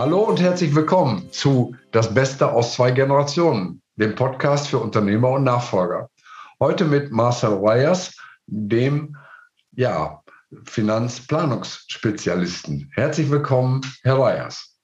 Hallo und herzlich willkommen zu Das Beste aus zwei Generationen, dem Podcast für Unternehmer und Nachfolger. Heute mit Marcel Reyers, dem ja, Finanzplanungsspezialisten. Herzlich willkommen, Herr Reyers.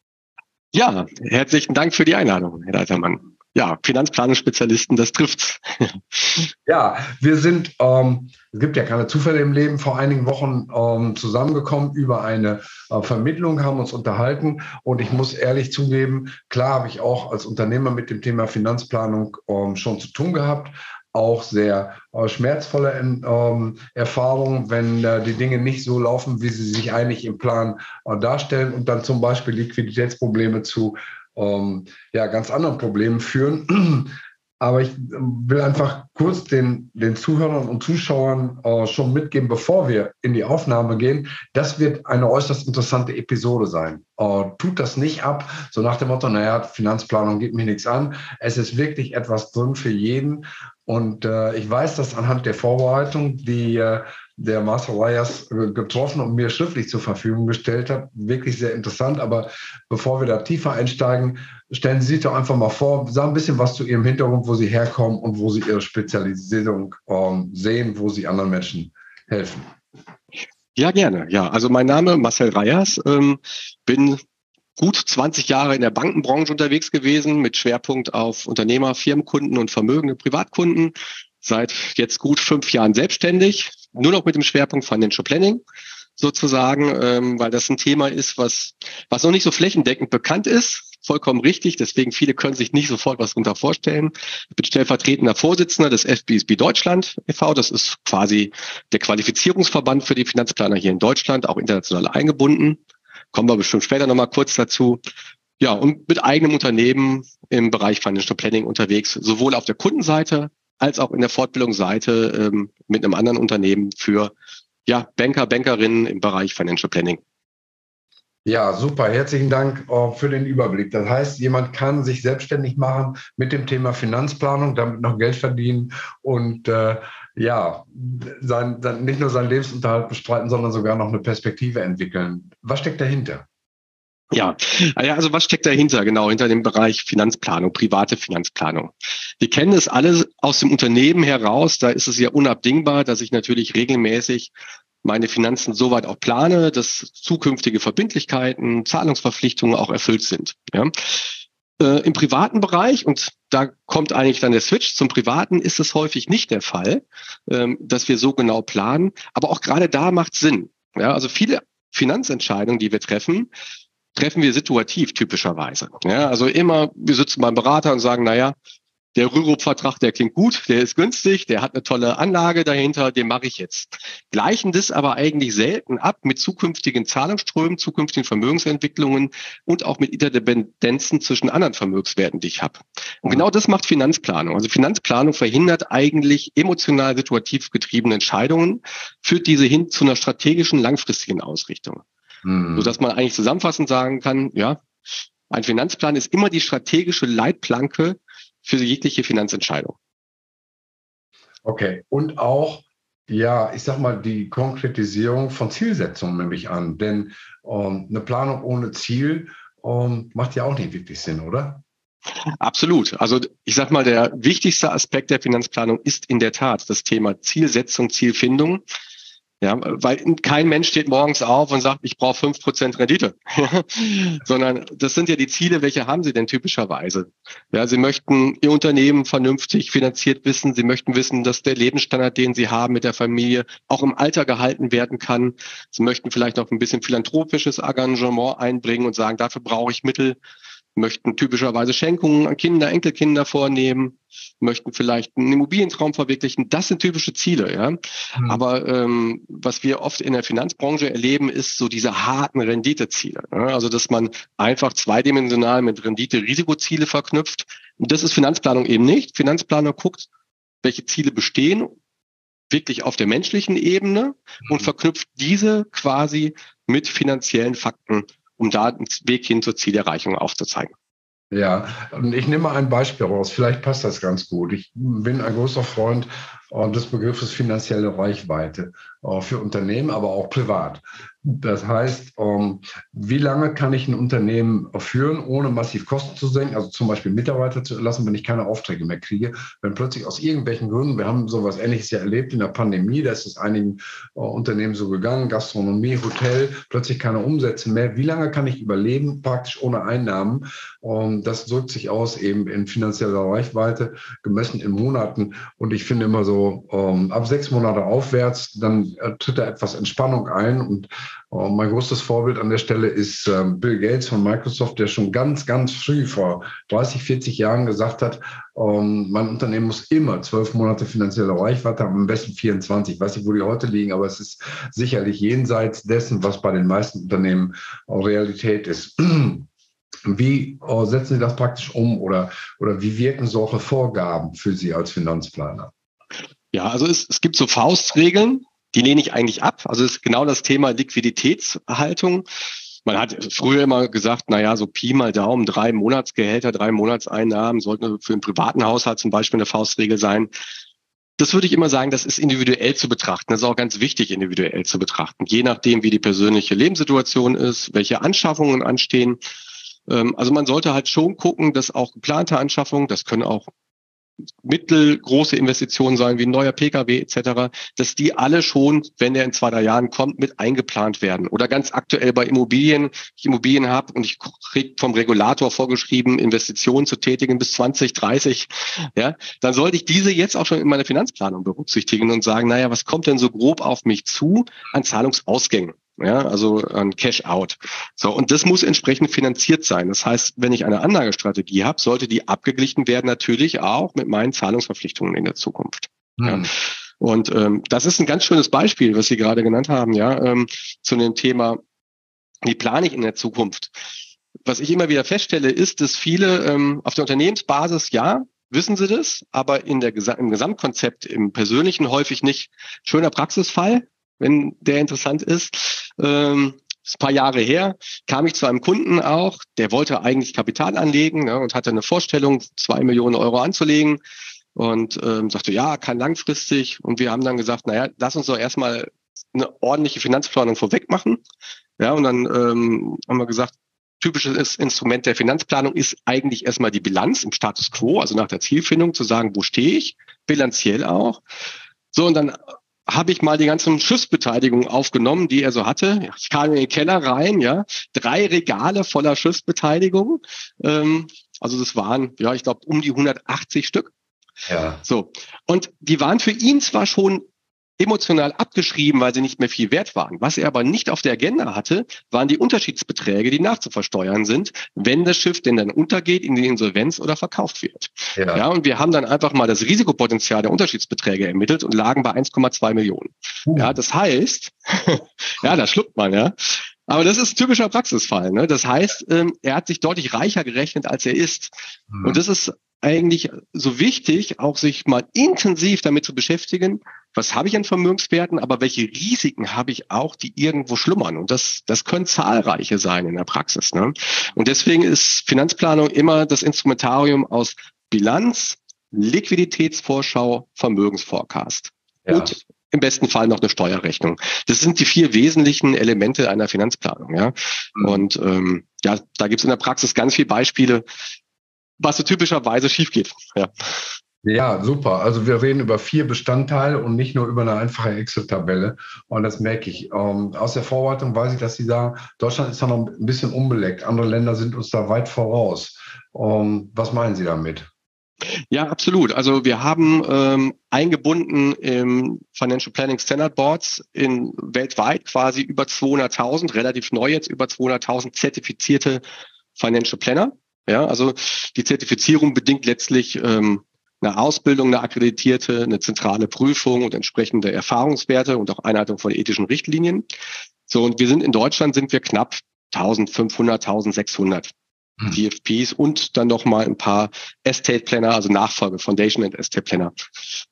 Ja, herzlichen Dank für die Einladung, Herr Leitermann ja, Finanzplanungsspezialisten, das trifft's. ja, wir sind, ähm, es gibt ja keine Zufälle im Leben, vor einigen Wochen ähm, zusammengekommen über eine äh, Vermittlung, haben uns unterhalten. Und ich muss ehrlich zugeben, klar habe ich auch als Unternehmer mit dem Thema Finanzplanung ähm, schon zu tun gehabt, auch sehr äh, schmerzvolle ähm, Erfahrungen, wenn äh, die Dinge nicht so laufen, wie sie sich eigentlich im Plan äh, darstellen. Und dann zum Beispiel Liquiditätsprobleme zu ähm, ja, ganz anderen Problemen führen. Aber ich will einfach kurz den, den Zuhörern und Zuschauern äh, schon mitgeben, bevor wir in die Aufnahme gehen. Das wird eine äußerst interessante Episode sein. Äh, tut das nicht ab, so nach dem Motto, naja, Finanzplanung geht mir nichts an. Es ist wirklich etwas drin für jeden. Und äh, ich weiß, dass anhand der Vorbereitung, die äh, der Marcel Reyes getroffen und mir schriftlich zur Verfügung gestellt hat. Wirklich sehr interessant. Aber bevor wir da tiefer einsteigen, stellen Sie sich doch einfach mal vor, sagen ein bisschen was zu Ihrem Hintergrund, wo Sie herkommen und wo Sie Ihre Spezialisierung ähm, sehen, wo Sie anderen Menschen helfen. Ja, gerne. Ja, also mein Name Marcel Reyers, ähm, bin gut 20 Jahre in der Bankenbranche unterwegs gewesen mit Schwerpunkt auf Unternehmer, Firmenkunden und vermögende Privatkunden. Seit jetzt gut fünf Jahren selbstständig, nur noch mit dem Schwerpunkt Financial Planning sozusagen, ähm, weil das ein Thema ist, was, was noch nicht so flächendeckend bekannt ist. Vollkommen richtig. Deswegen viele können sich nicht sofort was darunter vorstellen. Ich bin stellvertretender Vorsitzender des FBSB Deutschland e.V. Das ist quasi der Qualifizierungsverband für die Finanzplaner hier in Deutschland, auch international eingebunden. Kommen wir bestimmt später nochmal kurz dazu. Ja, und mit eigenem Unternehmen im Bereich Financial Planning unterwegs, sowohl auf der Kundenseite als auch in der Fortbildungsseite ähm, mit einem anderen Unternehmen für ja, Banker, Bankerinnen im Bereich Financial Planning. Ja, super. Herzlichen Dank uh, für den Überblick. Das heißt, jemand kann sich selbstständig machen mit dem Thema Finanzplanung, damit noch Geld verdienen und äh, ja, sein, sein, nicht nur seinen Lebensunterhalt bestreiten, sondern sogar noch eine Perspektive entwickeln. Was steckt dahinter? Ja, also was steckt dahinter? Genau, hinter dem Bereich Finanzplanung, private Finanzplanung. Wir kennen es alle aus dem Unternehmen heraus. Da ist es ja unabdingbar, dass ich natürlich regelmäßig meine Finanzen soweit auch plane, dass zukünftige Verbindlichkeiten, Zahlungsverpflichtungen auch erfüllt sind. Ja. Äh, Im privaten Bereich, und da kommt eigentlich dann der Switch zum Privaten, ist es häufig nicht der Fall, ähm, dass wir so genau planen. Aber auch gerade da macht Sinn. Ja, also viele Finanzentscheidungen, die wir treffen, treffen wir situativ typischerweise. Ja, also immer, wir sitzen beim Berater und sagen, naja, der Rürup-Vertrag, der klingt gut, der ist günstig, der hat eine tolle Anlage dahinter, den mache ich jetzt. Gleichen das aber eigentlich selten ab mit zukünftigen Zahlungsströmen, zukünftigen Vermögensentwicklungen und auch mit Interdependenzen zwischen anderen Vermögenswerten, die ich habe. Und genau das macht Finanzplanung. Also Finanzplanung verhindert eigentlich emotional situativ getriebene Entscheidungen, führt diese hin zu einer strategischen, langfristigen Ausrichtung. Mhm. Sodass man eigentlich zusammenfassend sagen kann, ja, ein Finanzplan ist immer die strategische Leitplanke für jegliche Finanzentscheidung. Okay, und auch, ja, ich sag mal, die Konkretisierung von Zielsetzungen nehme ich an. Denn ähm, eine Planung ohne Ziel ähm, macht ja auch nicht wirklich Sinn, oder? Absolut. Also ich sag mal, der wichtigste Aspekt der Finanzplanung ist in der Tat das Thema Zielsetzung, Zielfindung. Ja, weil kein Mensch steht morgens auf und sagt, ich brauche fünf Prozent Rendite, sondern das sind ja die Ziele, welche haben Sie denn typischerweise? Ja, Sie möchten Ihr Unternehmen vernünftig finanziert wissen, Sie möchten wissen, dass der Lebensstandard, den Sie haben mit der Familie, auch im Alter gehalten werden kann. Sie möchten vielleicht noch ein bisschen philanthropisches Engagement einbringen und sagen, dafür brauche ich Mittel möchten typischerweise Schenkungen an Kinder, Enkelkinder vornehmen, möchten vielleicht einen Immobilientraum verwirklichen. Das sind typische Ziele, ja. Mhm. Aber ähm, was wir oft in der Finanzbranche erleben, ist so diese harten Renditeziele. Ja? Also dass man einfach zweidimensional mit Rendite-Risikoziele verknüpft. Und das ist Finanzplanung eben nicht. Finanzplaner guckt, welche Ziele bestehen, wirklich auf der menschlichen Ebene mhm. und verknüpft diese quasi mit finanziellen Fakten um da einen Weg hin zur Zielerreichung aufzuzeigen. Ja, und ich nehme mal ein Beispiel raus. Vielleicht passt das ganz gut. Ich bin ein großer Freund des Begriffes finanzielle Reichweite für Unternehmen, aber auch privat. Das heißt, ähm, wie lange kann ich ein Unternehmen führen, ohne massiv Kosten zu senken, also zum Beispiel Mitarbeiter zu lassen, wenn ich keine Aufträge mehr kriege, wenn plötzlich aus irgendwelchen Gründen, wir haben sowas Ähnliches ja erlebt in der Pandemie, da ist es einigen äh, Unternehmen so gegangen, Gastronomie, Hotel, plötzlich keine Umsätze mehr. Wie lange kann ich überleben, praktisch ohne Einnahmen? Ähm, das drückt sich aus eben in finanzieller Reichweite, gemessen in Monaten. Und ich finde immer so, ähm, ab sechs Monate aufwärts, dann äh, tritt da etwas Entspannung ein und und mein größtes Vorbild an der Stelle ist ähm, Bill Gates von Microsoft, der schon ganz, ganz früh vor 30, 40 Jahren gesagt hat, ähm, mein Unternehmen muss immer zwölf Monate finanzielle Reichweite haben, am besten 24. Ich weiß nicht, wo die heute liegen, aber es ist sicherlich jenseits dessen, was bei den meisten Unternehmen Realität ist. Wie äh, setzen Sie das praktisch um oder, oder wie wirken solche Vorgaben für Sie als Finanzplaner? Ja, also es, es gibt so Faustregeln, die lehne ich eigentlich ab. Also es ist genau das Thema Liquiditätshaltung. Man hat früher immer gesagt, na ja, so Pi mal Daumen, drei Monatsgehälter, drei Monatseinnahmen sollten für einen privaten Haushalt zum Beispiel eine Faustregel sein. Das würde ich immer sagen, das ist individuell zu betrachten. Das ist auch ganz wichtig, individuell zu betrachten. Je nachdem, wie die persönliche Lebenssituation ist, welche Anschaffungen anstehen. Ähm, also man sollte halt schon gucken, dass auch geplante Anschaffungen, das können auch mittelgroße Investitionen sein, wie ein neuer Pkw etc., dass die alle schon, wenn der in zwei, drei Jahren kommt, mit eingeplant werden. Oder ganz aktuell bei Immobilien, ich Immobilien habe und ich kriege vom Regulator vorgeschrieben, Investitionen zu tätigen bis 2030, ja, dann sollte ich diese jetzt auch schon in meiner Finanzplanung berücksichtigen und sagen, naja, was kommt denn so grob auf mich zu an Zahlungsausgängen? Ja, also ein Cash-out. So, und das muss entsprechend finanziert sein. Das heißt, wenn ich eine Anlagestrategie habe, sollte die abgeglichen werden natürlich auch mit meinen Zahlungsverpflichtungen in der Zukunft. Mhm. Ja. Hm. Und ähm, das ist ein ganz schönes Beispiel, was Sie gerade genannt haben, ja, ähm, zu dem Thema, wie plane ich in der Zukunft? Was ich immer wieder feststelle, ist, dass viele ähm, auf der Unternehmensbasis, ja, wissen sie das, aber in der, im Gesamtkonzept, im Persönlichen häufig nicht. Schöner Praxisfall, wenn der interessant ist. Ähm, ein paar Jahre her, kam ich zu einem Kunden auch, der wollte eigentlich Kapital anlegen ne, und hatte eine Vorstellung, zwei Millionen Euro anzulegen und ähm, sagte, ja, kann langfristig. Und wir haben dann gesagt, naja, lass uns doch erstmal eine ordentliche Finanzplanung vorweg machen. Ja, und dann ähm, haben wir gesagt, typisches Instrument der Finanzplanung ist eigentlich erstmal die Bilanz im Status quo, also nach der Zielfindung zu sagen, wo stehe ich, bilanziell auch. So, und dann habe ich mal die ganzen Schiffsbeteiligungen aufgenommen, die er so hatte. Ich kam in den Keller rein, ja, drei Regale voller Schiffsbeteiligungen. Ähm, also das waren, ja, ich glaube, um die 180 Stück. Ja. So. Und die waren für ihn zwar schon emotional abgeschrieben, weil sie nicht mehr viel wert waren. Was er aber nicht auf der Agenda hatte, waren die Unterschiedsbeträge, die nachzuversteuern sind, wenn das Schiff denn dann untergeht, in die Insolvenz oder verkauft wird. Ja. ja und wir haben dann einfach mal das Risikopotenzial der Unterschiedsbeträge ermittelt und lagen bei 1,2 Millionen. Uh. Ja, das heißt, ja, da schluckt man, ja. Aber das ist ein typischer Praxisfall. Ne? Das heißt, ähm, er hat sich deutlich reicher gerechnet, als er ist. Mhm. Und das ist eigentlich so wichtig, auch sich mal intensiv damit zu beschäftigen, was habe ich an Vermögenswerten, aber welche Risiken habe ich auch, die irgendwo schlummern. Und das, das können zahlreiche sein in der Praxis. Ne? Und deswegen ist Finanzplanung immer das Instrumentarium aus Bilanz, Liquiditätsvorschau, Vermögensforecast. Ja. Und im besten Fall noch eine Steuerrechnung. Das sind die vier wesentlichen Elemente einer Finanzplanung. Ja? Mhm. Und ähm, ja, da gibt es in der Praxis ganz viele Beispiele, was so typischerweise schief geht. Ja. Ja, super. Also wir reden über vier Bestandteile und nicht nur über eine einfache Excel-Tabelle. Und das merke ich. Ähm, aus der Vorbereitung weiß ich, dass Sie sagen, Deutschland ist da noch ein bisschen unbeleckt. Andere Länder sind uns da weit voraus. Ähm, was meinen Sie damit? Ja, absolut. Also wir haben ähm, eingebunden im Financial Planning Standard Boards in weltweit quasi über 200.000, relativ neu jetzt über 200.000 zertifizierte Financial Planner. Ja, also die Zertifizierung bedingt letztlich ähm, eine Ausbildung, eine akkreditierte, eine zentrale Prüfung und entsprechende Erfahrungswerte und auch Einhaltung von ethischen Richtlinien. So, und wir sind in Deutschland sind wir knapp 1500, 1600 hm. DFPs und dann noch mal ein paar Estate Planner, also Nachfolge, Foundation and Estate Planner,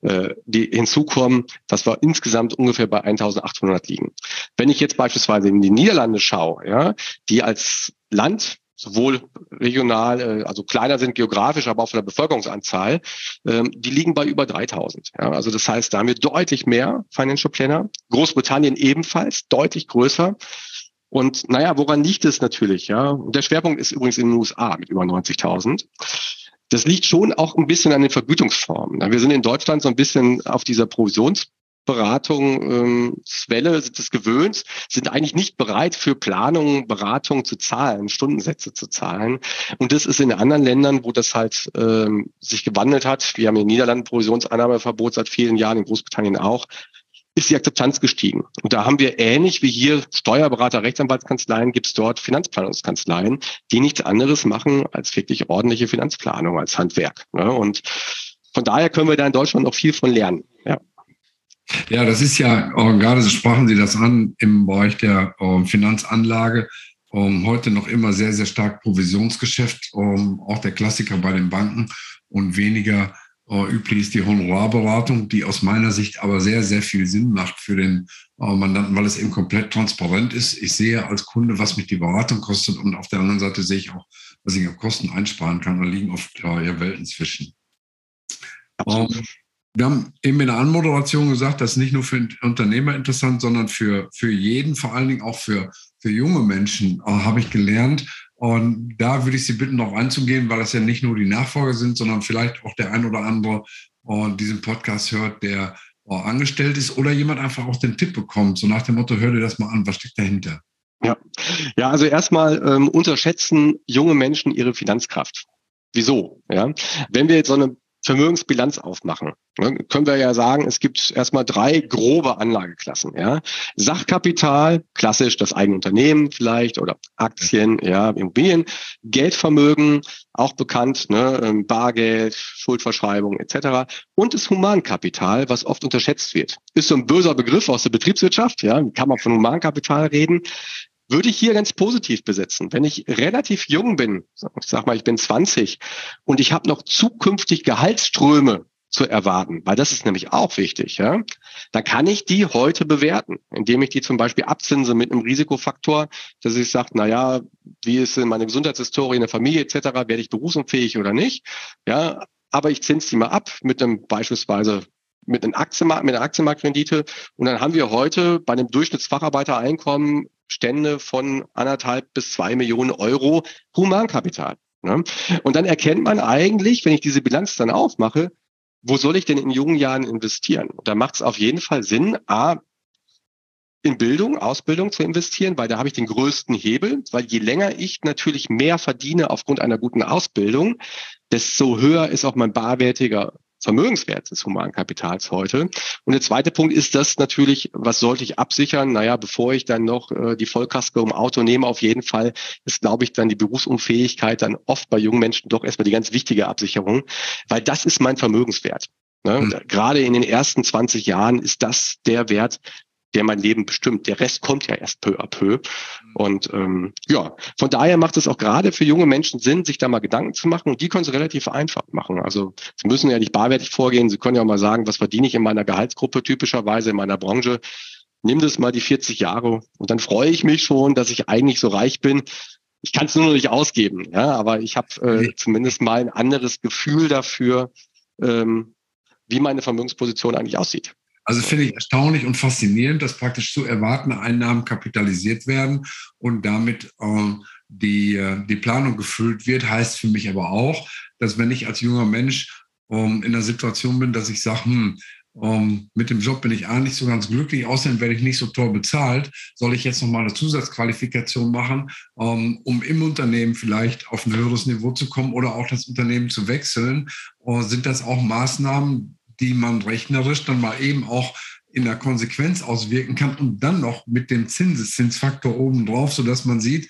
äh, die hinzukommen, dass wir insgesamt ungefähr bei 1800 liegen. Wenn ich jetzt beispielsweise in die Niederlande schaue, ja, die als Land sowohl regional, äh, also kleiner sind geografisch, aber auch von der Bevölkerungsanzahl, ähm, die liegen bei über 3000. Ja, also das heißt, da haben wir deutlich mehr Financial Planner. Großbritannien ebenfalls deutlich größer. Und naja, woran liegt es natürlich? Ja, der Schwerpunkt ist übrigens in den USA mit über 90.000. Das liegt schon auch ein bisschen an den Vergütungsformen. Wir sind in Deutschland so ein bisschen auf dieser Provisions Beratung, ähm, des Gewöhns, sind eigentlich nicht bereit für Planung, Beratung zu zahlen, Stundensätze zu zahlen. Und das ist in anderen Ländern, wo das halt ähm, sich gewandelt hat. Wir haben in den Niederlanden Provisionseinnahmeverbot seit vielen Jahren, in Großbritannien auch ist die Akzeptanz gestiegen. Und da haben wir ähnlich wie hier Steuerberater, Rechtsanwaltskanzleien, gibt es dort Finanzplanungskanzleien, die nichts anderes machen als wirklich ordentliche Finanzplanung als Handwerk. Ne? Und von daher können wir da in Deutschland noch viel von lernen. Ja. Das ist ja, äh, gerade sprachen Sie das an, im Bereich der äh, Finanzanlage. Ähm, heute noch immer sehr, sehr stark Provisionsgeschäft, ähm, auch der Klassiker bei den Banken und weniger äh, üblich ist die Honorarberatung, die aus meiner Sicht aber sehr, sehr viel Sinn macht für den äh, Mandanten, weil es eben komplett transparent ist. Ich sehe als Kunde, was mich die Beratung kostet und auf der anderen Seite sehe ich auch, was ich an Kosten einsparen kann. Da liegen oft ja, Welten zwischen. Absolut. Wir haben eben in der Anmoderation gesagt, das ist nicht nur für Unternehmer interessant, sondern für, für jeden, vor allen Dingen auch für, für junge Menschen, äh, habe ich gelernt. Und da würde ich Sie bitten, darauf einzugehen, weil das ja nicht nur die Nachfolger sind, sondern vielleicht auch der ein oder andere äh, diesen Podcast hört, der äh, angestellt ist oder jemand einfach auch den Tipp bekommt, so nach dem Motto, hör dir das mal an, was steckt dahinter? Ja, ja also erstmal ähm, unterschätzen junge Menschen ihre Finanzkraft. Wieso? Ja, wenn wir jetzt so eine Vermögensbilanz aufmachen, ne, können wir ja sagen, es gibt erstmal drei grobe Anlageklassen. Ja. Sachkapital, klassisch das eigene Unternehmen vielleicht oder Aktien, ja, Immobilien, Geldvermögen, auch bekannt, ne, ähm, Bargeld, Schuldverschreibung etc. Und das Humankapital, was oft unterschätzt wird. Ist so ein böser Begriff aus der Betriebswirtschaft, ja, kann man von Humankapital reden würde ich hier ganz positiv besetzen. Wenn ich relativ jung bin, ich sag mal, ich bin 20 und ich habe noch zukünftig Gehaltsströme zu erwarten, weil das ist nämlich auch wichtig, ja, dann kann ich die heute bewerten, indem ich die zum Beispiel abzinse mit einem Risikofaktor, dass ich sage, na ja, wie ist meine Gesundheitshistorie in der Familie etc., werde ich berufsunfähig oder nicht, ja, aber ich zinse die mal ab mit einem beispielsweise mit einem Aktienmarkt, mit einer Aktienmarktrendite. Und dann haben wir heute bei einem Durchschnittsfacharbeitereinkommen Stände von anderthalb bis zwei Millionen Euro Humankapital. Ne? Und dann erkennt man eigentlich, wenn ich diese Bilanz dann aufmache, wo soll ich denn in jungen Jahren investieren? Und da macht es auf jeden Fall Sinn, A, in Bildung, Ausbildung zu investieren, weil da habe ich den größten Hebel, weil je länger ich natürlich mehr verdiene aufgrund einer guten Ausbildung, desto höher ist auch mein barwertiger Vermögenswert des Humankapitals heute. Und der zweite Punkt ist das natürlich, was sollte ich absichern? Naja, bevor ich dann noch äh, die Vollkasko im Auto nehme, auf jeden Fall ist, glaube ich, dann die Berufsunfähigkeit dann oft bei jungen Menschen doch erstmal die ganz wichtige Absicherung, weil das ist mein Vermögenswert. Ne? Mhm. Gerade in den ersten 20 Jahren ist das der Wert, der mein Leben bestimmt. Der Rest kommt ja erst peu à peu. Und ähm, ja, von daher macht es auch gerade für junge Menschen Sinn, sich da mal Gedanken zu machen. Und die können sie relativ einfach machen. Also sie müssen ja nicht barwertig vorgehen. Sie können ja auch mal sagen, was verdiene ich in meiner Gehaltsgruppe typischerweise in meiner Branche. Nimm das mal die 40 Jahre und dann freue ich mich schon, dass ich eigentlich so reich bin. Ich kann es nur noch nicht ausgeben, ja, aber ich habe äh, zumindest mal ein anderes Gefühl dafür, ähm, wie meine Vermögensposition eigentlich aussieht. Also finde ich erstaunlich und faszinierend, dass praktisch zu erwartende Einnahmen kapitalisiert werden und damit äh, die, die Planung gefüllt wird. Heißt für mich aber auch, dass wenn ich als junger Mensch ähm, in der Situation bin, dass ich sage, hm, ähm, mit dem Job bin ich A nicht so ganz glücklich, außerdem werde ich nicht so toll bezahlt. Soll ich jetzt nochmal eine Zusatzqualifikation machen, ähm, um im Unternehmen vielleicht auf ein höheres Niveau zu kommen oder auch das Unternehmen zu wechseln? Äh, sind das auch Maßnahmen, die man rechnerisch dann mal eben auch in der Konsequenz auswirken kann und dann noch mit dem Zinseszinsfaktor oben drauf, sodass man sieht,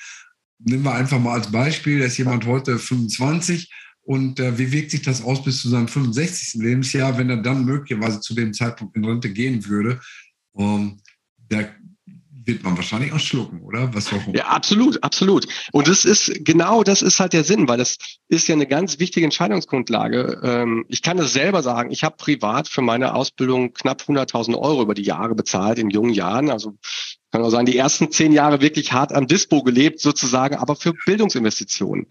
nehmen wir einfach mal als Beispiel, da ist jemand heute 25 und äh, wie wirkt sich das aus bis zu seinem 65. Lebensjahr, wenn er dann möglicherweise zu dem Zeitpunkt in Rente gehen würde? Ähm, da wird man wahrscheinlich auch schlucken, oder? Was ja, absolut, absolut. Und das ist genau das ist halt der Sinn, weil das ist ja eine ganz wichtige Entscheidungsgrundlage. Ähm, ich kann das selber sagen. Ich habe privat für meine Ausbildung knapp 100.000 Euro über die Jahre bezahlt in jungen Jahren. Also kann auch sagen, die ersten zehn Jahre wirklich hart am Dispo gelebt, sozusagen, aber für Bildungsinvestitionen.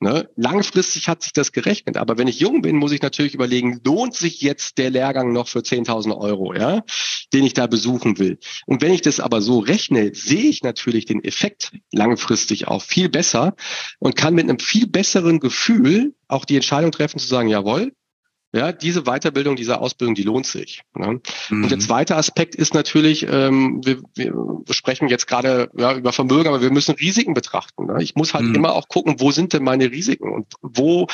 Ne? Langfristig hat sich das gerechnet. Aber wenn ich jung bin, muss ich natürlich überlegen, lohnt sich jetzt der Lehrgang noch für 10.000 Euro, ja, den ich da besuchen will. Und wenn ich das aber so rechne, sehe ich natürlich den Effekt langfristig auch viel besser und kann mit einem viel besseren Gefühl auch die Entscheidung treffen zu sagen, jawohl, ja, diese Weiterbildung, diese Ausbildung, die lohnt sich. Ne? Mhm. Und der zweite Aspekt ist natürlich, ähm, wir, wir sprechen jetzt gerade ja, über Vermögen, aber wir müssen Risiken betrachten. Ne? Ich muss halt mhm. immer auch gucken, wo sind denn meine Risiken und wo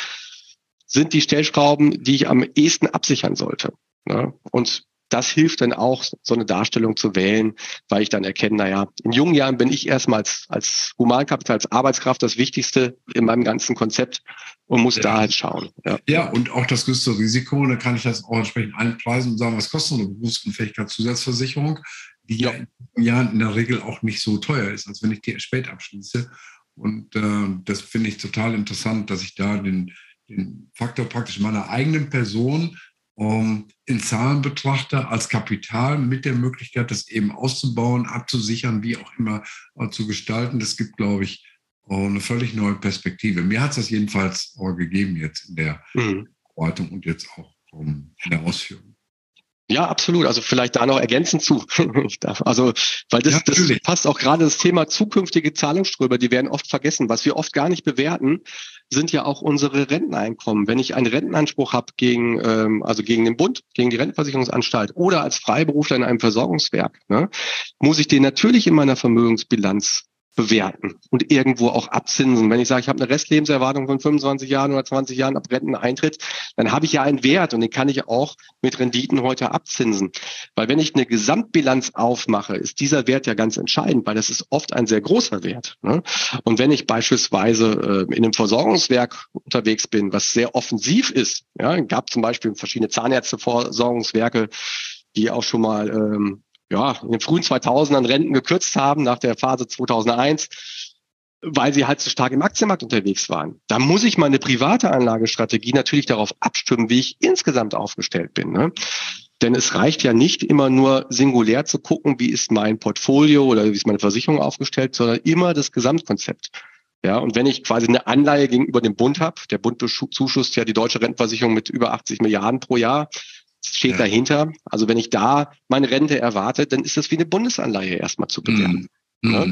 sind die Stellschrauben, die ich am ehesten absichern sollte. Ne? Und das hilft dann auch, so eine Darstellung zu wählen, weil ich dann erkenne, naja, in jungen Jahren bin ich erstmal als, Humankapital, als Arbeitskraft das Wichtigste in meinem ganzen Konzept und muss ja. da halt schauen. Ja. ja, und auch das größte Risiko, da kann ich das auch entsprechend einpreisen und sagen, was kostet eine Berufsunfähigkeitszusatzversicherung, die ja. ja in der Regel auch nicht so teuer ist, als wenn ich die spät abschließe. Und äh, das finde ich total interessant, dass ich da den, den Faktor praktisch meiner eigenen Person um, in Zahlen betrachte, als Kapital mit der Möglichkeit, das eben auszubauen, abzusichern, wie auch immer uh, zu gestalten. Das gibt, glaube ich, uh, eine völlig neue Perspektive. Mir hat es das jedenfalls uh, gegeben jetzt in der mhm. und jetzt auch um, in der Ausführung. Ja, absolut. Also vielleicht da noch ergänzend zu. also, weil das, ja, das passt auch gerade das Thema zukünftige Zahlungsströme, die werden oft vergessen. Was wir oft gar nicht bewerten, sind ja auch unsere Renteneinkommen. Wenn ich einen Rentenanspruch habe gegen, ähm, also gegen den Bund, gegen die Rentenversicherungsanstalt oder als Freiberufler in einem Versorgungswerk, ne, muss ich den natürlich in meiner Vermögensbilanz bewerten und irgendwo auch abzinsen. Wenn ich sage, ich habe eine Restlebenserwartung von 25 Jahren oder 20 Jahren ab Renteneintritt, dann habe ich ja einen Wert und den kann ich auch mit Renditen heute abzinsen. Weil wenn ich eine Gesamtbilanz aufmache, ist dieser Wert ja ganz entscheidend, weil das ist oft ein sehr großer Wert. Ne? Und wenn ich beispielsweise äh, in einem Versorgungswerk unterwegs bin, was sehr offensiv ist, ja, gab zum Beispiel verschiedene Zahnärzteversorgungswerke, die auch schon mal ähm, ja, in den frühen 2000ern Renten gekürzt haben nach der Phase 2001, weil sie halt so stark im Aktienmarkt unterwegs waren. Da muss ich meine private Anlagestrategie natürlich darauf abstimmen, wie ich insgesamt aufgestellt bin. Ne? Denn es reicht ja nicht immer nur singulär zu gucken, wie ist mein Portfolio oder wie ist meine Versicherung aufgestellt, sondern immer das Gesamtkonzept. Ja, und wenn ich quasi eine Anleihe gegenüber dem Bund habe, der Bund zuschusst ja die deutsche Rentenversicherung mit über 80 Milliarden pro Jahr, steht ja. dahinter. Also wenn ich da meine Rente erwarte, dann ist das wie eine Bundesanleihe erstmal zu bewerten. Mhm. Ja,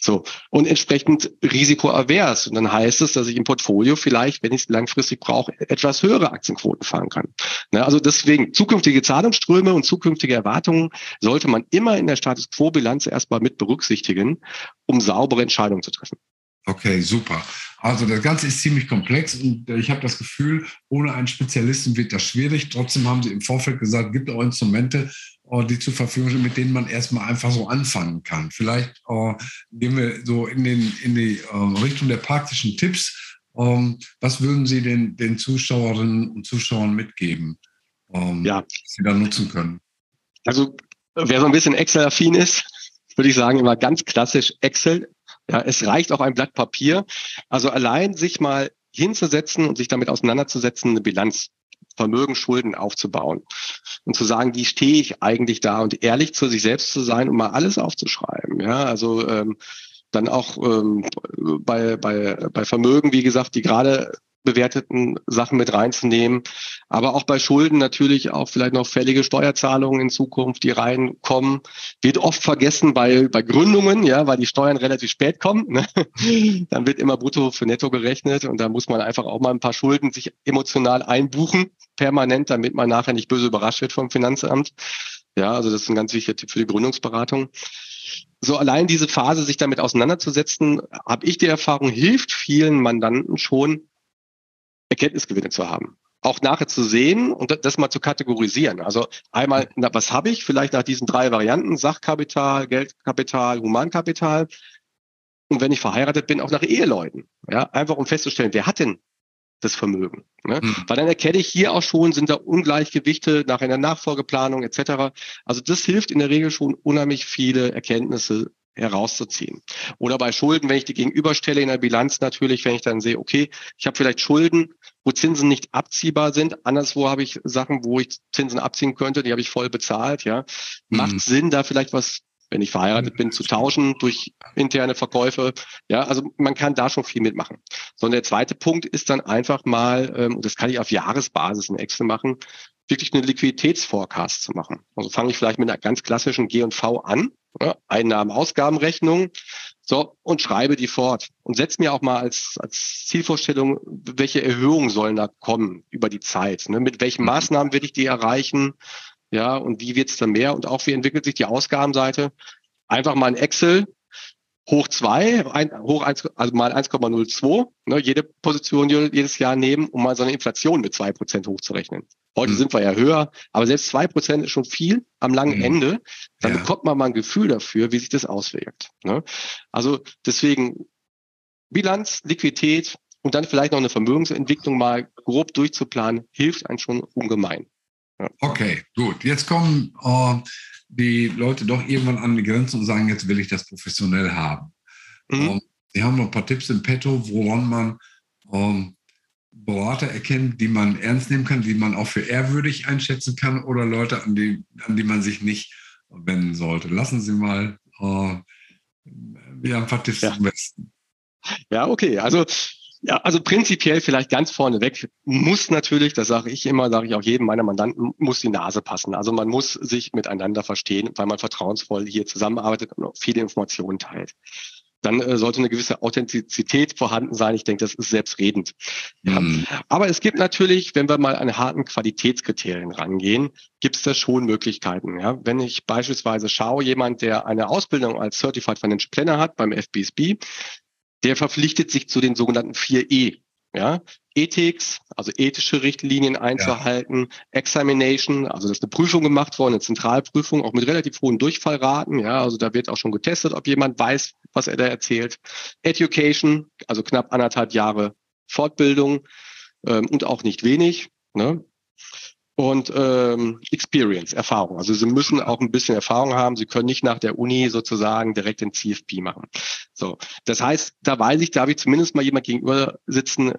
so. Und entsprechend risikoavers. Und dann heißt es, dass ich im Portfolio vielleicht, wenn ich es langfristig brauche, etwas höhere Aktienquoten fahren kann. Ja, also deswegen zukünftige Zahlungsströme und zukünftige Erwartungen sollte man immer in der Status Quo-Bilanz erstmal mit berücksichtigen, um saubere Entscheidungen zu treffen. Okay, super. Also das Ganze ist ziemlich komplex und ich habe das Gefühl, ohne einen Spezialisten wird das schwierig. Trotzdem haben Sie im Vorfeld gesagt, es gibt auch Instrumente, äh, die zur Verfügung sind, mit denen man erstmal einfach so anfangen kann. Vielleicht äh, gehen wir so in, den, in die äh, Richtung der praktischen Tipps. Ähm, was würden Sie den, den Zuschauerinnen und Zuschauern mitgeben, ähm, ja. Sie da nutzen können? Also wer so ein bisschen Excel-affin ist, würde ich sagen, immer ganz klassisch Excel ja, es reicht auch ein Blatt Papier. Also allein sich mal hinzusetzen und sich damit auseinanderzusetzen, eine Bilanz Vermögen, Schulden aufzubauen und zu sagen, wie stehe ich eigentlich da und ehrlich zu sich selbst zu sein und mal alles aufzuschreiben. Ja, also ähm, dann auch ähm, bei, bei, bei Vermögen, wie gesagt, die gerade bewerteten Sachen mit reinzunehmen. Aber auch bei Schulden natürlich auch vielleicht noch fällige Steuerzahlungen in Zukunft, die reinkommen. Wird oft vergessen bei, bei Gründungen, ja, weil die Steuern relativ spät kommen. Ne? Dann wird immer brutto für netto gerechnet und da muss man einfach auch mal ein paar Schulden sich emotional einbuchen, permanent, damit man nachher nicht böse überrascht wird vom Finanzamt. Ja, also das ist ein ganz wichtiger Tipp für die Gründungsberatung so allein diese Phase, sich damit auseinanderzusetzen, habe ich die Erfahrung, hilft vielen Mandanten schon, Erkenntnisgewinne zu haben. Auch nachher zu sehen und das mal zu kategorisieren. Also einmal, na, was habe ich vielleicht nach diesen drei Varianten? Sachkapital, Geldkapital, Humankapital. Und wenn ich verheiratet bin, auch nach Eheleuten. Ja, einfach um festzustellen, wer hat denn das Vermögen. Ne? Mhm. Weil dann erkenne ich hier auch schon, sind da Ungleichgewichte nach einer Nachfolgeplanung etc. Also das hilft in der Regel schon unheimlich viele Erkenntnisse herauszuziehen. Oder bei Schulden, wenn ich die gegenüberstelle in der Bilanz natürlich, wenn ich dann sehe, okay, ich habe vielleicht Schulden, wo Zinsen nicht abziehbar sind. Anderswo habe ich Sachen, wo ich Zinsen abziehen könnte, die habe ich voll bezahlt. Ja, macht mhm. Sinn, da vielleicht was wenn ich verheiratet bin, zu tauschen durch interne Verkäufe. Ja, also man kann da schon viel mitmachen. Sondern der zweite Punkt ist dann einfach mal, ähm, und das kann ich auf Jahresbasis in Excel machen, wirklich eine Liquiditätsforecast zu machen. Also fange ich vielleicht mit einer ganz klassischen G&V an, ja, Einnahmen-Ausgabenrechnung, so, und schreibe die fort und setze mir auch mal als, als Zielvorstellung, welche Erhöhungen sollen da kommen über die Zeit. Ne? Mit welchen mhm. Maßnahmen will ich die erreichen? Ja, und wie wird es dann mehr? Und auch wie entwickelt sich die Ausgabenseite? Einfach mal ein Excel, hoch zwei, ein, hoch eins, also mal 1,02, ne, jede Position jedes Jahr nehmen, um mal so eine Inflation mit zwei Prozent hochzurechnen. Heute mhm. sind wir ja höher, aber selbst zwei Prozent ist schon viel am langen mhm. Ende. Dann ja. bekommt man mal ein Gefühl dafür, wie sich das auswirkt. Ne? Also deswegen Bilanz, Liquidität und dann vielleicht noch eine Vermögensentwicklung mal grob durchzuplanen, hilft einem schon ungemein. Okay, gut. Jetzt kommen äh, die Leute doch irgendwann an die Grenzen und sagen, jetzt will ich das professionell haben. Mhm. Ähm, Sie haben noch ein paar Tipps im Petto, woran man ähm, Berater erkennt, die man ernst nehmen kann, die man auch für ehrwürdig einschätzen kann oder Leute, an die, an die man sich nicht wenden sollte. Lassen Sie mal äh, ja, ein paar Tipps ja. zum Besten. Ja, okay. Also ja, also prinzipiell vielleicht ganz vorneweg muss natürlich, das sage ich immer, sage ich auch jedem meiner Mandanten, muss die Nase passen. Also man muss sich miteinander verstehen, weil man vertrauensvoll hier zusammenarbeitet und viele Informationen teilt dann äh, sollte eine gewisse Authentizität vorhanden sein. Ich denke, das ist selbstredend. Ja. Mhm. Aber es gibt natürlich, wenn wir mal an harten Qualitätskriterien rangehen, gibt es da schon Möglichkeiten. Ja? Wenn ich beispielsweise schaue, jemand, der eine Ausbildung als Certified Financial Planner hat beim FBSB, der verpflichtet sich zu den sogenannten 4E. Ja, Ethics, also ethische Richtlinien einzuhalten, ja. Examination, also das ist eine Prüfung gemacht worden, eine Zentralprüfung, auch mit relativ hohen Durchfallraten. Ja, also da wird auch schon getestet, ob jemand weiß, was er da erzählt. Education, also knapp anderthalb Jahre Fortbildung ähm, und auch nicht wenig. Ne? Und ähm, Experience, Erfahrung. Also Sie müssen auch ein bisschen Erfahrung haben. Sie können nicht nach der Uni sozusagen direkt den CFP machen. So, das heißt, da weiß ich, da habe ich zumindest mal jemand gegenüber sitzen,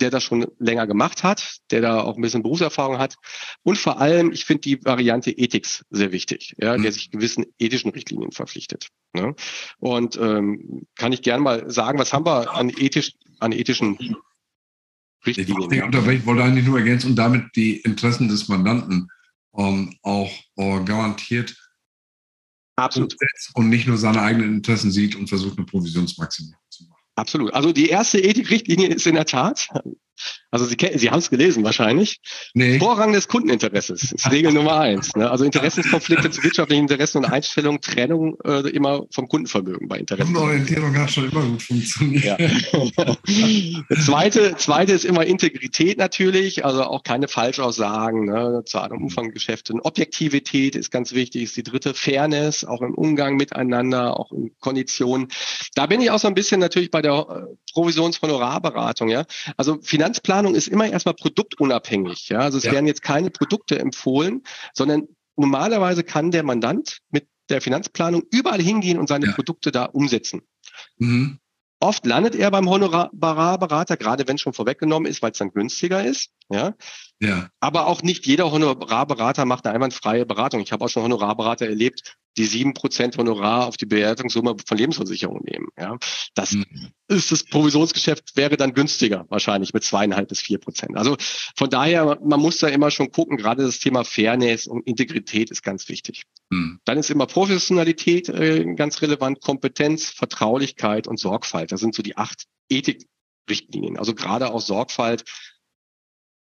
der das schon länger gemacht hat, der da auch ein bisschen Berufserfahrung hat. Und vor allem, ich finde die Variante Ethics sehr wichtig, ja, mhm. der sich gewissen ethischen Richtlinien verpflichtet. Ne? Und ähm, kann ich gerne mal sagen, was haben wir an, ethisch, an ethischen Richtlinien? Ich, unter welchen wollte eigentlich nur ergänzen und damit die Interessen des Mandanten ähm, auch äh, garantiert Absolut. und nicht nur seine eigenen Interessen sieht und versucht, eine Provisionsmaximierung zu machen. Absolut. Also die erste Ethikrichtlinie ist in der Tat, also Sie, Sie haben es gelesen wahrscheinlich. Nee. Vorrang des Kundeninteresses ist Regel Nummer eins. Ne? Also Interessenskonflikte zu wirtschaftlichen Interessen und Einstellungen, Trennung äh, immer vom Kundenvermögen bei Interessen. Kundenorientierung hat schon immer gut funktioniert. Ja. zweite, zweite ist immer Integrität natürlich, also auch keine Falschaussagen, ne? Zahl- und Umfanggeschäfte. Objektivität ist ganz wichtig, ist die dritte. Fairness, auch im Umgang miteinander, auch in Konditionen. Da bin ich auch so ein bisschen natürlich bei der äh, Provisionshonorarberatung. Ja? Also Finanzplanung ist immer erstmal produktunabhängig. Ja? Also es ja. werden jetzt keine Produkte empfohlen, sondern normalerweise kann der Mandant mit der Finanzplanung überall hingehen und seine ja. Produkte da umsetzen. Mhm. Oft landet er beim Honorarberater, gerade wenn es schon vorweggenommen ist, weil es dann günstiger ist. Ja? ja. Aber auch nicht jeder Honorarberater macht eine einwandfreie Beratung. Ich habe auch schon Honorarberater erlebt, die sieben Prozent Honorar auf die Bewertungssumme von Lebensversicherung nehmen. Ja, das mhm. ist das Provisionsgeschäft wäre dann günstiger wahrscheinlich mit zweieinhalb bis vier Prozent. Also von daher, man muss da immer schon gucken. Gerade das Thema Fairness und Integrität ist ganz wichtig. Mhm. Dann ist immer Professionalität äh, ganz relevant, Kompetenz, Vertraulichkeit und Sorgfalt. Das sind so die acht Ethikrichtlinien. Also gerade auch Sorgfalt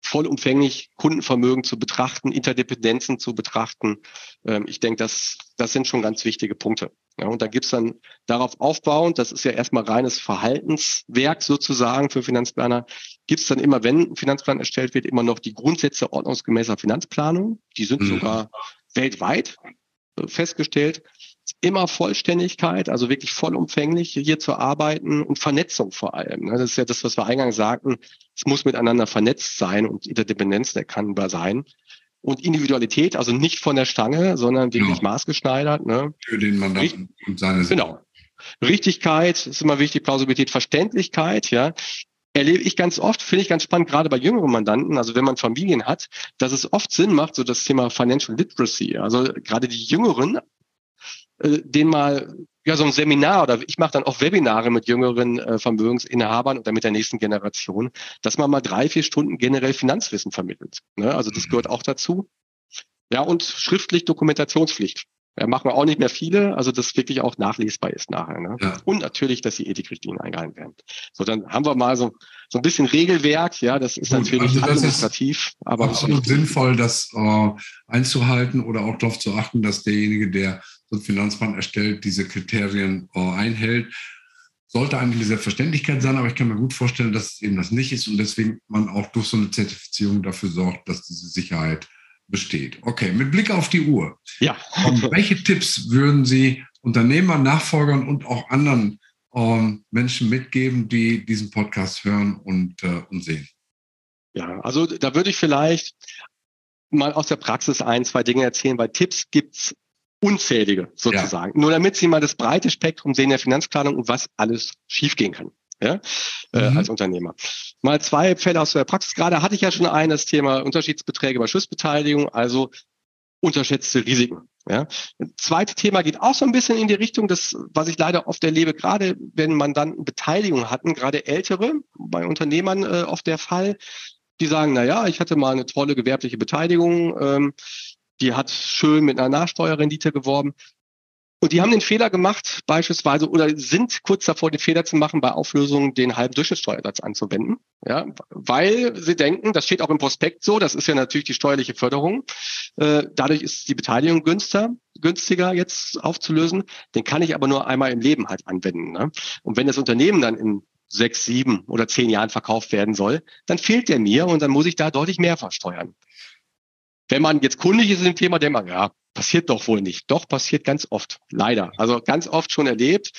vollumfänglich Kundenvermögen zu betrachten, Interdependenzen zu betrachten. Ähm, ich denke, das, das sind schon ganz wichtige Punkte. Ja, und da gibt's dann darauf aufbauend, das ist ja erstmal reines Verhaltenswerk sozusagen für Finanzplaner, gibt's dann immer, wenn ein Finanzplan erstellt wird, immer noch die Grundsätze ordnungsgemäßer Finanzplanung. Die sind mhm. sogar weltweit äh, festgestellt immer Vollständigkeit, also wirklich vollumfänglich hier zu arbeiten und Vernetzung vor allem. Ne? Das ist ja das, was wir eingangs sagten. Es muss miteinander vernetzt sein und Interdependenzen erkennbar sein. Und Individualität, also nicht von der Stange, sondern wirklich ja. maßgeschneidert. Ne? Für den Mandanten und seine Genau. Richtigkeit ist immer wichtig, Plausibilität, Verständlichkeit, ja erlebe ich ganz oft, finde ich ganz spannend, gerade bei jüngeren Mandanten, also wenn man Familien hat, dass es oft Sinn macht, so das Thema Financial Literacy, also gerade die Jüngeren äh, den mal ja so ein Seminar oder ich mache dann auch Webinare mit jüngeren äh, Vermögensinhabern oder mit der nächsten Generation, dass man mal drei, vier Stunden generell Finanzwissen vermittelt. Ne? Also das gehört auch dazu. Ja, und schriftlich Dokumentationspflicht. Ja, machen wir auch nicht mehr viele, also das wirklich auch nachlesbar ist nachher. Ne? Ja. Und natürlich, dass die Ethikrichtlinien eingehalten werden. So, dann haben wir mal so, so ein bisschen Regelwerk, ja, das ist Gut, natürlich also das administrativ, ist aber absolut sinnvoll, das äh, einzuhalten oder auch darauf zu achten, dass derjenige, der so einen Finanzplan erstellt, diese Kriterien äh, einhält. Sollte eigentlich eine Selbstverständlichkeit sein, aber ich kann mir gut vorstellen, dass es eben das nicht ist und deswegen man auch durch so eine Zertifizierung dafür sorgt, dass diese Sicherheit besteht. Okay, mit Blick auf die Uhr. Ja. welche Tipps würden Sie Unternehmern, Nachfolgern und auch anderen ähm, Menschen mitgeben, die diesen Podcast hören und, äh, und sehen? Ja, also da würde ich vielleicht mal aus der Praxis ein, zwei Dinge erzählen, weil Tipps gibt's unzählige sozusagen. Ja. Nur damit Sie mal das breite Spektrum sehen der Finanzplanung und was alles schiefgehen kann ja, äh, mhm. als Unternehmer. Mal zwei Fälle aus der Praxis. Gerade hatte ich ja schon ein, das Thema Unterschiedsbeträge bei Schussbeteiligung, also unterschätzte Risiken. Ja. Das zweite Thema geht auch so ein bisschen in die Richtung, das, was ich leider oft erlebe, gerade wenn Mandanten Beteiligung hatten, gerade ältere, bei Unternehmern äh, oft der Fall, die sagen, na ja, ich hatte mal eine tolle gewerbliche Beteiligung, ähm, die hat schön mit einer Nachsteuerrendite geworben. Und die haben den Fehler gemacht, beispielsweise, oder sind kurz davor, den Fehler zu machen, bei Auflösung den halben Durchschnittssteuersatz anzuwenden. Ja, weil sie denken, das steht auch im Prospekt so, das ist ja natürlich die steuerliche Förderung. Äh, dadurch ist die Beteiligung günstiger, günstiger jetzt aufzulösen. Den kann ich aber nur einmal im Leben halt anwenden. Ne? Und wenn das Unternehmen dann in sechs, sieben oder zehn Jahren verkauft werden soll, dann fehlt der mir und dann muss ich da deutlich mehr versteuern. Wenn man jetzt kundig ist in dem Thema, denkt man, ja, passiert doch wohl nicht. Doch passiert ganz oft, leider. Also ganz oft schon erlebt.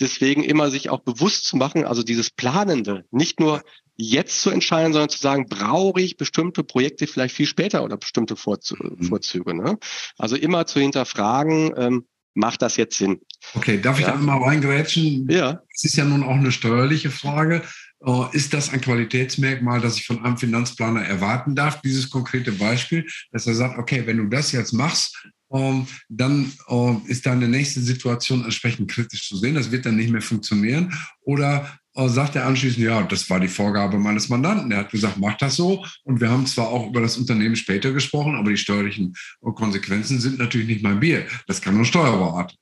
Deswegen immer sich auch bewusst zu machen, also dieses Planende, nicht nur jetzt zu entscheiden, sondern zu sagen, brauche ich bestimmte Projekte vielleicht viel später oder bestimmte Vorzü mhm. Vorzüge. Ne? Also immer zu hinterfragen, ähm, macht das jetzt Sinn? Okay, darf ich ja. da mal reingrätschen? Ja. Es ist ja nun auch eine steuerliche Frage. Äh, ist das ein Qualitätsmerkmal, das ich von einem Finanzplaner erwarten darf, dieses konkrete Beispiel, dass er sagt, okay, wenn du das jetzt machst, ähm, dann ähm, ist deine nächste Situation entsprechend kritisch zu sehen. Das wird dann nicht mehr funktionieren. Oder äh, sagt er anschließend, ja, das war die Vorgabe meines Mandanten. Er hat gesagt, mach das so. Und wir haben zwar auch über das Unternehmen später gesprochen, aber die steuerlichen Konsequenzen sind natürlich nicht mein Bier. Das kann nur Steuerberater.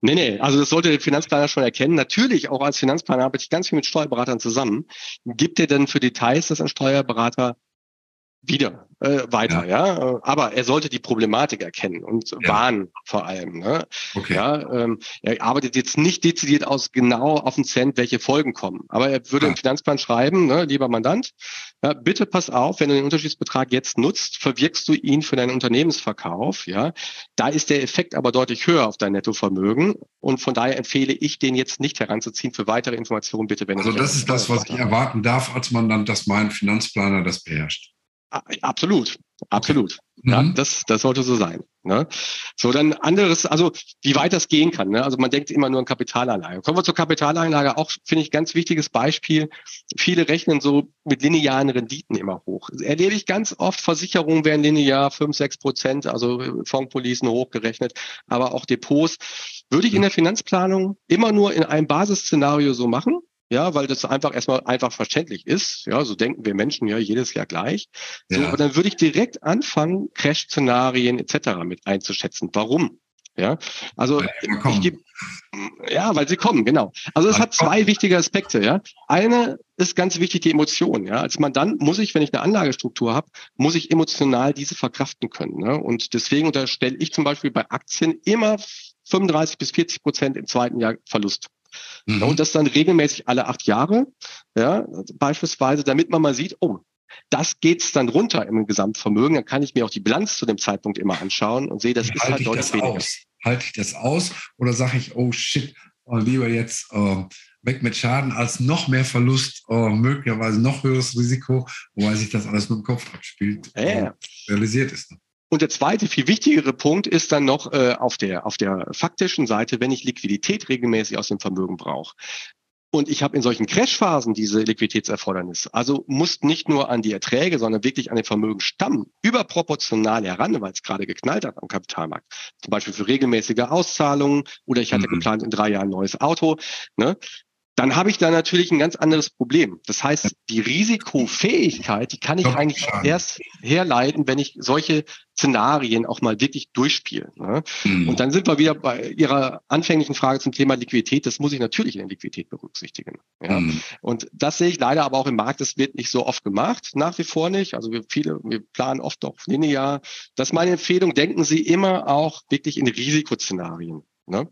Nee, nee, also das sollte der Finanzplaner schon erkennen. Natürlich, auch als Finanzplaner arbeite ich ganz viel mit Steuerberatern zusammen. Gibt er denn für Details, dass ein Steuerberater wieder äh, weiter, ja. ja. Aber er sollte die Problematik erkennen und ja. warnen vor allem. Ne? Okay. Ja, ähm, er arbeitet jetzt nicht dezidiert aus genau auf den Cent, welche Folgen kommen. Aber er würde ja. im Finanzplan schreiben, ne, lieber Mandant, ja, bitte pass auf, wenn du den Unterschiedsbetrag jetzt nutzt, verwirkst du ihn für deinen Unternehmensverkauf. Ja, da ist der Effekt aber deutlich höher auf dein Nettovermögen und von daher empfehle ich den jetzt nicht heranzuziehen. Für weitere Informationen bitte, wenn Also das ist das, was ich erwarten darf als Mandant, dass mein Finanzplaner das beherrscht. Absolut, absolut. Okay. Ja, mhm. das, das sollte so sein. Ne? So, dann anderes, also wie weit das gehen kann. Ne? Also man denkt immer nur an Kapitalanlage. Kommen wir zur Kapitalanlage, auch finde ich ganz wichtiges Beispiel. Viele rechnen so mit linearen Renditen immer hoch. Erlebe ich ganz oft, Versicherungen werden linear 5, 6 Prozent, also Fondspolicen hochgerechnet, aber auch Depots. Würde ich in der Finanzplanung immer nur in einem Basisszenario so machen, ja, weil das einfach erstmal einfach verständlich ist. Ja, so denken wir Menschen ja jedes Jahr gleich. So, ja. aber dann würde ich direkt anfangen, Crash-Szenarien etc. mit einzuschätzen. Warum? Ja, also ich gebe, ja, weil sie kommen, genau. Also es hat zwei wichtige Aspekte. Ja, eine ist ganz wichtig die Emotion. Ja, als Mandant muss ich, wenn ich eine Anlagestruktur habe, muss ich emotional diese verkraften können. Ne? Und deswegen unterstelle ich zum Beispiel bei Aktien immer 35 bis 40 Prozent im zweiten Jahr Verlust. Mhm. Und das dann regelmäßig alle acht Jahre, ja, beispielsweise, damit man mal sieht, oh, das geht's dann runter im Gesamtvermögen. Dann kann ich mir auch die Bilanz zu dem Zeitpunkt immer anschauen und sehe, das ist halt deutlich weniger. Aus? Halte ich das aus oder sage ich, oh shit, oh, lieber jetzt äh, weg mit Schaden als noch mehr Verlust, äh, möglicherweise noch höheres Risiko, wobei sich das alles mit dem Kopf abspielt, äh, realisiert ist. Und der zweite, viel wichtigere Punkt ist dann noch äh, auf, der, auf der faktischen Seite, wenn ich Liquidität regelmäßig aus dem Vermögen brauche. Und ich habe in solchen Crashphasen diese Liquiditätserfordernis. Also muss nicht nur an die Erträge, sondern wirklich an den Vermögensstamm überproportional heran, weil es gerade geknallt hat am Kapitalmarkt. Zum Beispiel für regelmäßige Auszahlungen oder ich hatte mhm. geplant in drei Jahren ein neues Auto. Ne? Dann habe ich da natürlich ein ganz anderes Problem. Das heißt, die Risikofähigkeit, die kann ich eigentlich erst herleiten, wenn ich solche Szenarien auch mal wirklich durchspiele. Ne? Mhm. Und dann sind wir wieder bei Ihrer anfänglichen Frage zum Thema Liquidität. Das muss ich natürlich in der Liquidität berücksichtigen. Ja? Mhm. Und das sehe ich leider aber auch im Markt. Das wird nicht so oft gemacht, nach wie vor nicht. Also wir viele, wir planen oft auch linear. Das ist meine Empfehlung. Denken Sie immer auch wirklich in Risikoszenarien. Ne?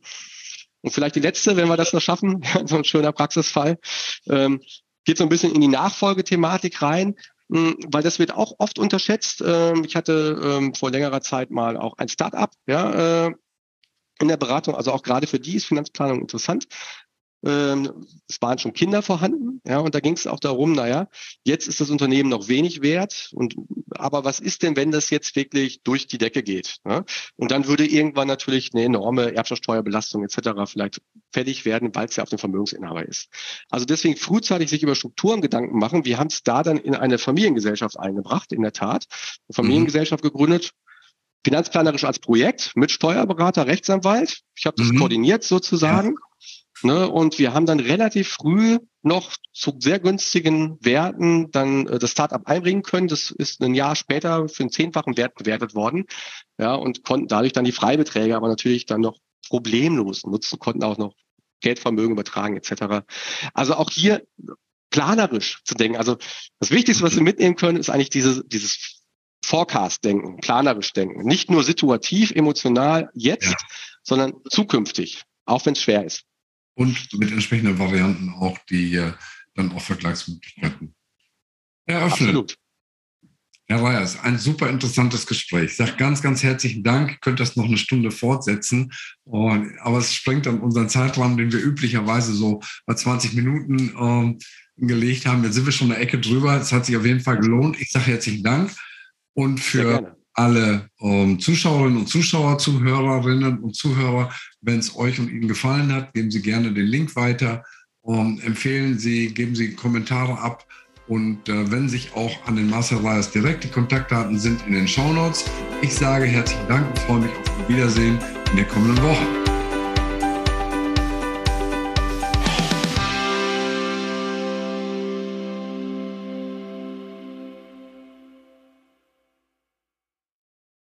Und vielleicht die letzte, wenn wir das noch schaffen, so ein schöner Praxisfall, ähm, geht so ein bisschen in die Nachfolgethematik rein, hm, weil das wird auch oft unterschätzt. Ähm, ich hatte ähm, vor längerer Zeit mal auch ein Start-up, ja, äh, in der Beratung, also auch gerade für die ist Finanzplanung interessant. Ähm, es waren schon Kinder vorhanden, ja, und da ging es auch darum, naja, jetzt ist das Unternehmen noch wenig wert, und aber was ist denn, wenn das jetzt wirklich durch die Decke geht? Ne? Und dann würde irgendwann natürlich eine enorme Erbschaftssteuerbelastung etc. vielleicht fällig werden, weil es ja auf den Vermögensinhaber ist. Also deswegen frühzeitig sich über Strukturen Gedanken machen. Wir haben es da dann in eine Familiengesellschaft eingebracht, in der Tat, eine Familiengesellschaft mhm. gegründet, finanzplanerisch als Projekt mit Steuerberater, Rechtsanwalt. Ich habe das mhm. koordiniert sozusagen. Ja. Ne? Und wir haben dann relativ früh noch zu sehr günstigen Werten dann äh, das Startup einbringen können. Das ist ein Jahr später für einen zehnfachen Wert bewertet worden. Ja, und konnten dadurch dann die Freibeträge aber natürlich dann noch problemlos nutzen, konnten auch noch Geldvermögen übertragen etc. Also auch hier planerisch zu denken. Also das Wichtigste, was Sie mitnehmen können, ist eigentlich diese, dieses Forecast-Denken, planerisch denken. Nicht nur situativ, emotional jetzt, ja. sondern zukünftig, auch wenn es schwer ist und mit entsprechenden Varianten auch die dann auch Vergleichsmöglichkeiten eröffnen. Absolut. Herr Reyers, ein super interessantes Gespräch. Ich sage ganz, ganz herzlichen Dank. Ich könnte das noch eine Stunde fortsetzen, und, aber es sprengt dann unseren Zeitrahmen, den wir üblicherweise so bei 20 Minuten ähm, gelegt haben. Jetzt sind wir schon eine Ecke drüber. Es hat sich auf jeden Fall gelohnt. Ich sage herzlichen Dank. Und für alle ähm, Zuschauerinnen und Zuschauer, Zuhörerinnen und Zuhörer, wenn es euch und Ihnen gefallen hat, geben Sie gerne den Link weiter, ähm, empfehlen Sie, geben Sie Kommentare ab und äh, wenn sich auch an den Marcel Reyes direkt die Kontaktdaten sind in den Show Notes. Ich sage herzlichen Dank und freue mich auf ein Wiedersehen in der kommenden Woche.